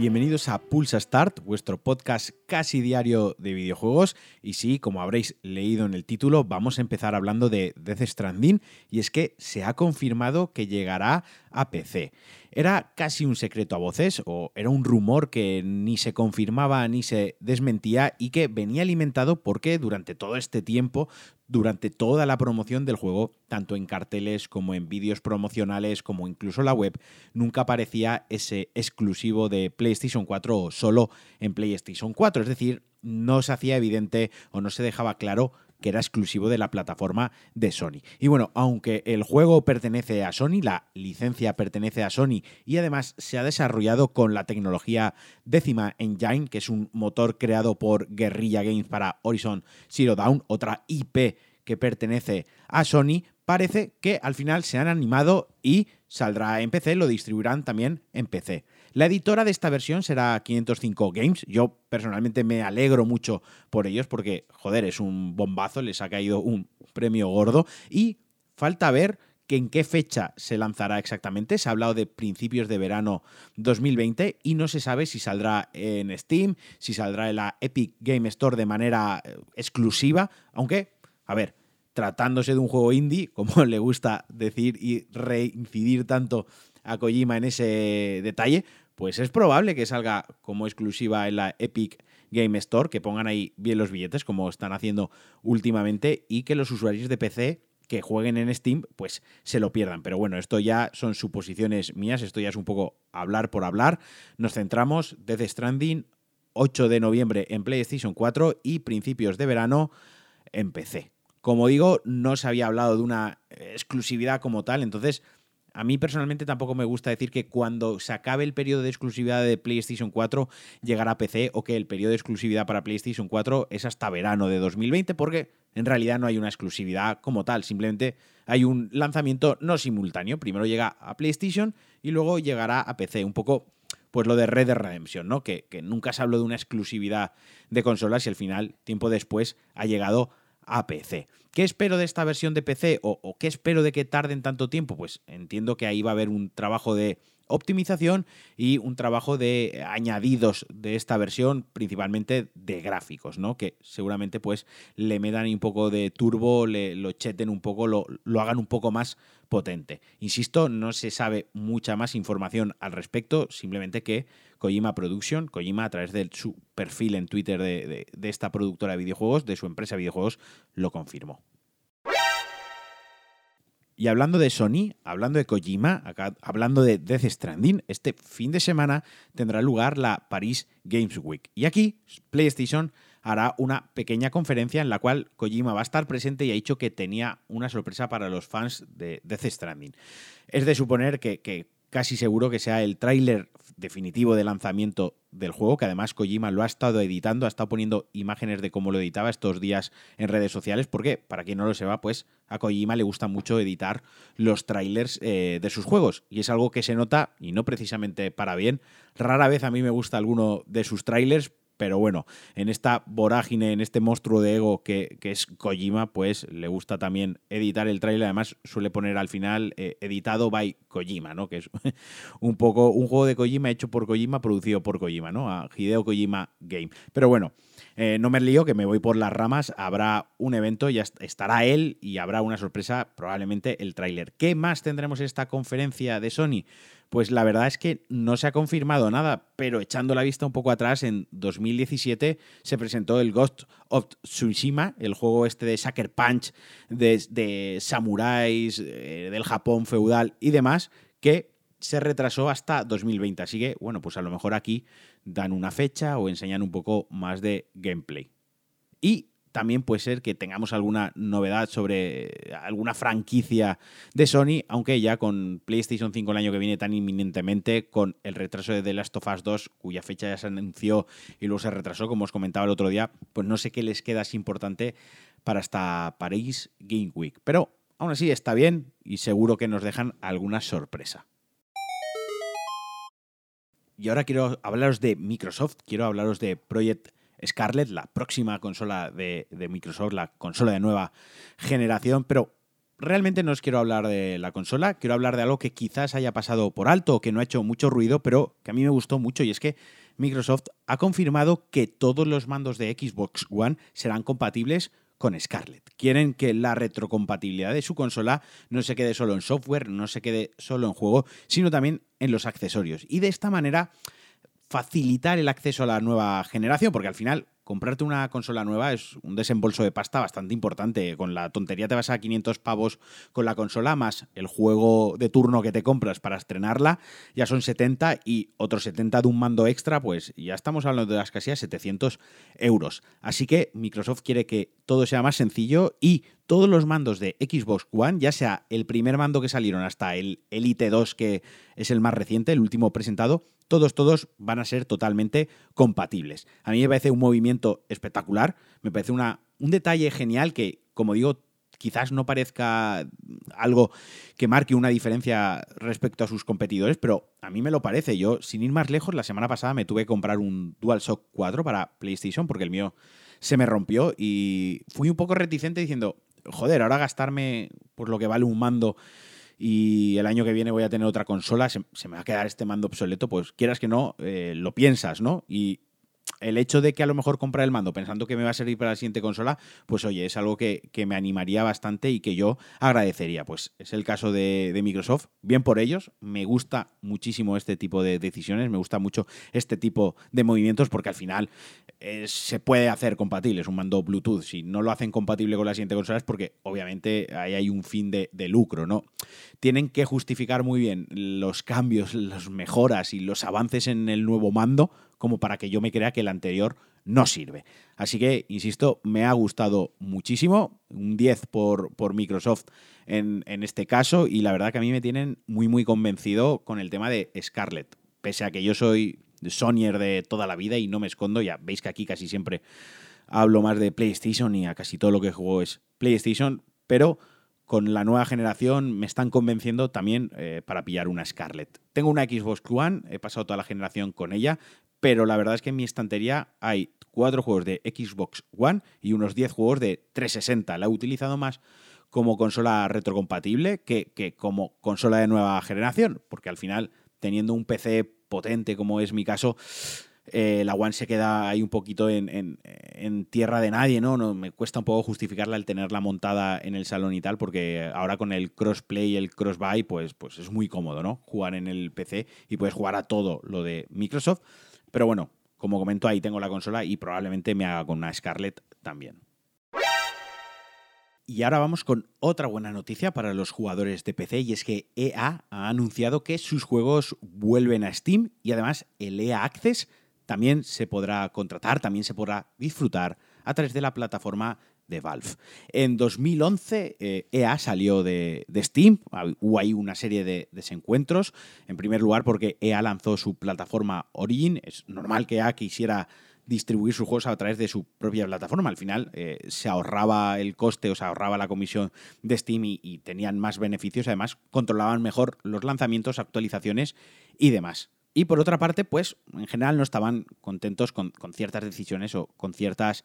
Bienvenidos a Pulsa Start, vuestro podcast casi diario de videojuegos. Y sí, como habréis leído en el título, vamos a empezar hablando de Death Stranding. Y es que se ha confirmado que llegará a PC. Era casi un secreto a voces, o era un rumor que ni se confirmaba ni se desmentía y que venía alimentado porque durante todo este tiempo durante toda la promoción del juego, tanto en carteles como en vídeos promocionales, como incluso la web, nunca aparecía ese exclusivo de PlayStation 4 o solo en PlayStation 4. Es decir, no se hacía evidente o no se dejaba claro que era exclusivo de la plataforma de Sony. Y bueno, aunque el juego pertenece a Sony, la licencia pertenece a Sony y además se ha desarrollado con la tecnología décima Engine, que es un motor creado por Guerrilla Games para Horizon Zero Dawn, otra IP que pertenece a Sony, parece que al final se han animado y saldrá en PC, lo distribuirán también en PC. La editora de esta versión será 505 Games. Yo personalmente me alegro mucho por ellos porque, joder, es un bombazo, les ha caído un premio gordo y falta ver que en qué fecha se lanzará exactamente. Se ha hablado de principios de verano 2020 y no se sabe si saldrá en Steam, si saldrá en la Epic Game Store de manera eh, exclusiva, aunque, a ver, tratándose de un juego indie, como le gusta decir y reincidir tanto a Kojima en ese detalle, pues es probable que salga como exclusiva en la Epic Game Store, que pongan ahí bien los billetes, como están haciendo últimamente, y que los usuarios de PC que jueguen en Steam, pues se lo pierdan. Pero bueno, esto ya son suposiciones mías, esto ya es un poco hablar por hablar. Nos centramos, Death Stranding, 8 de noviembre en PlayStation 4 y principios de verano en PC. Como digo, no se había hablado de una exclusividad como tal, entonces a mí personalmente tampoco me gusta decir que cuando se acabe el periodo de exclusividad de PlayStation 4 llegará a PC o que el periodo de exclusividad para PlayStation 4 es hasta verano de 2020 porque en realidad no hay una exclusividad como tal, simplemente hay un lanzamiento no simultáneo. Primero llega a PlayStation y luego llegará a PC. Un poco pues lo de Red Dead Redemption, ¿no? Que, que nunca se habló de una exclusividad de consolas y al final, tiempo después, ha llegado a PC. ¿Qué espero de esta versión de PC o, qué espero de que tarden tanto tiempo? Pues entiendo que ahí va a haber un trabajo de optimización y un trabajo de añadidos de esta versión, principalmente de gráficos, ¿no? Que seguramente pues le metan un poco de turbo, le, lo cheten un poco, lo, lo hagan un poco más potente. Insisto, no se sabe mucha más información al respecto, simplemente que Kojima Production, Kojima a través de su perfil en Twitter de, esta productora de videojuegos, de su empresa de videojuegos, lo confirmó. Y hablando de Sony, hablando de Kojima, hablando de Death Stranding, este fin de semana tendrá lugar la Paris Games Week. Y aquí PlayStation hará una pequeña conferencia en la cual Kojima va a estar presente y ha dicho que tenía una sorpresa para los fans de Death Stranding. Es de suponer que, que casi seguro que sea el tráiler definitivo de lanzamiento del juego, que además Kojima lo ha estado editando, ha estado poniendo imágenes de cómo lo editaba estos días en redes sociales, porque para quien no lo sepa, pues a Kojima le gusta mucho editar los trailers eh, de sus juegos, y es algo que se nota, y no precisamente para bien, rara vez a mí me gusta alguno de sus trailers, pero bueno, en esta vorágine, en este monstruo de ego que, es Kojima, pues le gusta también editar el trailer. Además, suele poner al final eh, editado by Kojima, ¿no? Que es un poco un juego de Kojima hecho por Kojima, producido por Kojima, ¿no? A Hideo Kojima Game. Pero bueno, eh, no me lío, que me voy por las ramas. Habrá un evento, ya estará él y habrá una sorpresa, probablemente el tráiler. ¿Qué más tendremos en esta conferencia de Sony? Pues la verdad es que no se ha confirmado nada, pero echando la vista un poco atrás, en 2017 se presentó el Ghost of Tsushima, el juego este de Sucker Punch, de, samuráis, eh, del Japón feudal y demás, que se retrasó hasta 2020. Así que, bueno, pues a lo mejor aquí dan una fecha o enseñan un poco más de gameplay. Y también puede ser que tengamos alguna novedad sobre alguna franquicia de Sony, aunque ya con PlayStation 5 el año que viene tan inminentemente, con el retraso de The Last of Us 2, cuya fecha ya se anunció y luego se retrasó, como os comentaba el otro día, pues no sé qué les queda así importante para esta Paris Game Week. Pero aún así está bien y seguro que nos dejan alguna sorpresa. Y ahora quiero hablaros de Microsoft, quiero hablaros de Project Scarlett, la próxima consola de, Microsoft, la consola de nueva generación, pero realmente no os quiero hablar de la consola, quiero hablar de algo que quizás haya pasado por alto que no ha hecho mucho ruido, pero que a mí me gustó mucho y es que Microsoft ha confirmado que todos los mandos de Xbox One serán compatibles con Scarlett. Quieren que la retrocompatibilidad de su consola no se quede solo en software, no se quede solo en juego, sino también en los accesorios. Y de esta manera facilitar el acceso a la nueva generación, porque al final comprarte una consola nueva es un desembolso de pasta bastante importante. Con la tontería te vas a 500 pavos con la consola, más el juego de turno que te compras para estrenarla, ya son 70 y otros 70 de un mando extra, pues ya estamos hablando de las casi 700 euros. Así que Microsoft quiere que todo sea más sencillo y todos los mandos de Xbox One, ya sea el primer mando que salieron hasta el Elite 2, que es el más reciente, el último presentado, todos, todos van a ser totalmente compatibles. A mí me parece un movimiento espectacular, me parece una, un detalle genial que, como digo, quizás no parezca algo que marque una diferencia respecto a sus competidores, pero a mí me lo parece. Yo, sin ir más lejos, la semana pasada me tuve que comprar un DualShock 4 para PlayStation porque el mío se me rompió y fui un poco reticente diciendo, joder, ahora gastarme por lo que vale un mando y el año que viene voy a tener otra consola, se, me va a quedar este mando obsoleto, pues quieras que no, eh, lo piensas, ¿no? Y el hecho de que a lo mejor comprar el mando pensando que me va a servir para la siguiente consola, pues oye, es algo que, me animaría bastante y que yo agradecería. Pues es el caso de, Microsoft. Bien por ellos, me gusta muchísimo este tipo de decisiones, me gusta mucho este tipo de movimientos porque al final eh, se puede hacer compatible, es un mando Bluetooth. Si no lo hacen compatible con la siguiente consola es porque obviamente ahí hay un fin de, de lucro, ¿no? Tienen que justificar muy bien los cambios, las mejoras y los avances en el nuevo mando como para que yo me crea que el anterior no sirve. Así que, insisto, me ha gustado muchísimo, un 10 por, por Microsoft en, este caso, y la verdad que a mí me tienen muy, muy convencido con el tema de Scarlett. Pese a que yo soy Sonyer de toda la vida y no me escondo, ya veis que aquí casi siempre hablo más de PlayStation y a casi todo lo que juego es PlayStation, pero con la nueva generación me están convenciendo también eh, para pillar una Scarlett. Tengo una Xbox One, he pasado toda la generación con ella, pero la verdad es que en mi estantería hay cuatro juegos de Xbox One y unos 10 juegos de 360. La he utilizado más como consola retrocompatible que, que como consola de nueva generación, porque al final, teniendo un PC potente como es mi caso, eh, la One se queda ahí un poquito en, tierra de nadie, ¿no? ¿no? Me cuesta un poco justificarla el tenerla montada en el salón y tal, porque ahora con el crossplay y el crossbuy, pues, pues es muy cómodo, ¿no? Jugar en el PC y puedes jugar a todo lo de Microsoft. Pero bueno, como comento, ahí tengo la consola y probablemente me haga con una Scarlett también. Y ahora vamos con otra buena noticia para los jugadores de PC y es que EA ha anunciado que sus juegos vuelven a Steam y además el EA Access también se podrá contratar, también se podrá disfrutar a través de la plataforma de Valve. En 2011 EA eh, e salió de, Steam, hubo ahí una serie de desencuentros, en primer lugar porque EA lanzó su plataforma Origin, es normal que EA quisiera distribuir sus juegos a través de su propia plataforma. Al final eh, se ahorraba el coste o se ahorraba la comisión de Steam y, tenían más beneficios. Además, controlaban mejor los lanzamientos, actualizaciones y demás. Y por otra parte, pues en general no estaban contentos con, con ciertas decisiones o con ciertas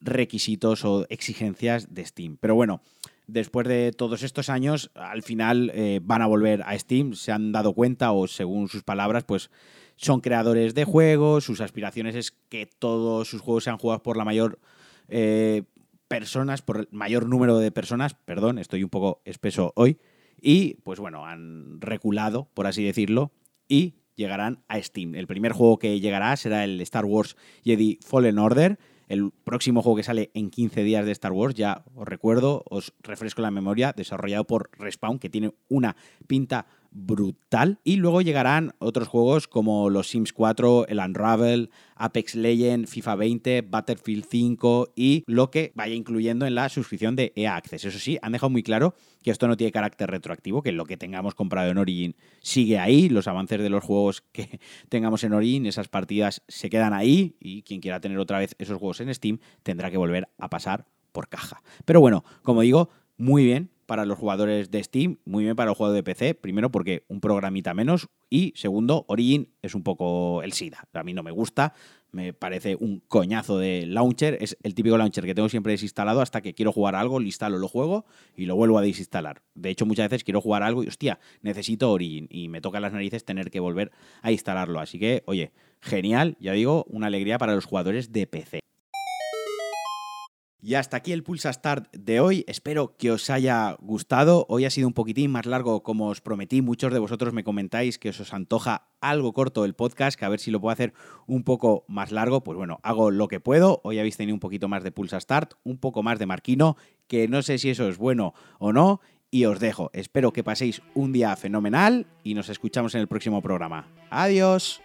requisitos o exigencias de Steam. Pero bueno, después de todos estos años, al final eh, van a volver a Steam, se han dado cuenta o según sus palabras, pues son creadores de juegos, sus aspiraciones es que todos sus juegos sean jugados por la mayor eh, personas, por el mayor número de personas, perdón, estoy un poco espeso hoy, y pues bueno, han reculado, por así decirlo, y llegarán a Steam. El primer juego que llegará será el Star Wars Jedi Fallen Order, el próximo juego que sale en 15 días de Star Wars, ya os recuerdo, os refresco la memoria, desarrollado por Respawn, que tiene una pinta brutal. Y luego llegarán otros juegos como los Sims 4, el Unravel, Apex Legends, FIFA 20, Battlefield 5 y lo que vaya incluyendo en la suscripción de EA Access. Eso sí, han dejado muy claro que esto no tiene carácter retroactivo, que lo que tengamos comprado en Origin sigue ahí, los avances de los juegos que tengamos en Origin, esas partidas se quedan ahí y quien quiera tener otra vez esos juegos en Steam tendrá que volver a pasar por caja. Pero bueno, como digo, muy bien para los jugadores de Steam, muy bien para los jugadores de PC, primero porque un programita menos y segundo, Origin es un poco el SIDA. A mí no me gusta, me parece un coñazo de launcher. Es el típico launcher que tengo siempre desinstalado hasta que quiero jugar algo, lo instalo, lo juego y lo vuelvo a desinstalar. De hecho, muchas veces quiero jugar algo y, hostia, necesito Origin y me toca las narices tener que volver a instalarlo. Así que, oye, genial, ya digo, una alegría para los jugadores de PC. Y hasta aquí el Pulsa Start de hoy. Espero que os haya gustado. Hoy ha sido un poquitín más largo, como os prometí. Muchos de vosotros me comentáis que os, antoja algo corto el podcast, que a ver si lo puedo hacer un poco más largo. Pues bueno, hago lo que puedo. Hoy habéis tenido un poquito más de Pulsa Start, un poco más de Marquino, que no sé si eso es bueno o no. Y os dejo. Espero que paséis un día fenomenal y nos escuchamos en el próximo programa. Adiós.